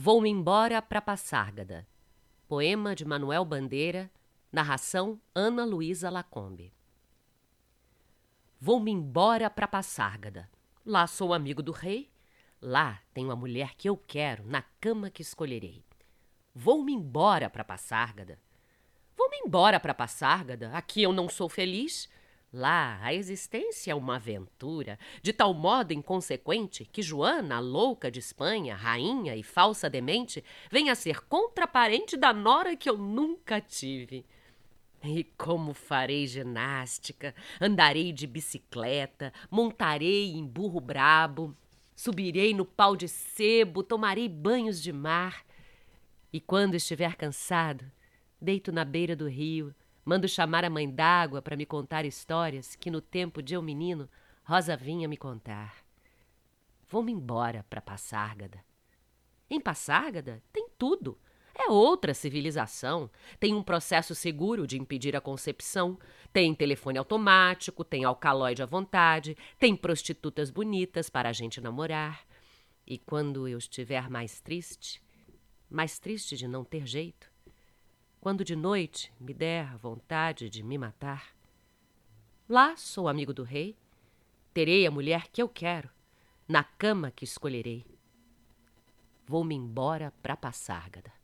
Vou-me embora pra Passárgada. Poema de Manuel Bandeira, narração Ana Luísa Lacombe. Vou-me embora pra Passárgada. Lá sou amigo do rei. Lá tenho a mulher que eu quero, na cama que escolherei. Vou-me embora pra Passárgada. Vou-me embora pra Passárgada. Aqui eu não sou feliz. Lá a existência é uma aventura, de tal modo inconsequente que Joana, louca de Espanha, rainha e falsa demente, vem a ser contraparente da nora que eu nunca tive. E como farei ginástica, andarei de bicicleta, montarei em burro brabo, subirei no pau de sebo, tomarei banhos de mar. E quando estiver cansado, deito na beira do rio, Mando chamar a mãe d'água para me contar histórias que no tempo de eu menino Rosa vinha me contar. Vou-me embora para Passárgada. Em Passárgada tem tudo. É outra civilização. Tem um processo seguro de impedir a concepção, tem telefone automático, tem alcaloide à vontade, tem prostitutas bonitas para a gente namorar. E quando eu estiver mais triste, mais triste de não ter jeito, quando de noite me der vontade de me matar. Lá sou amigo do rei, terei a mulher que eu quero, na cama que escolherei. Vou-me embora para Passárgada.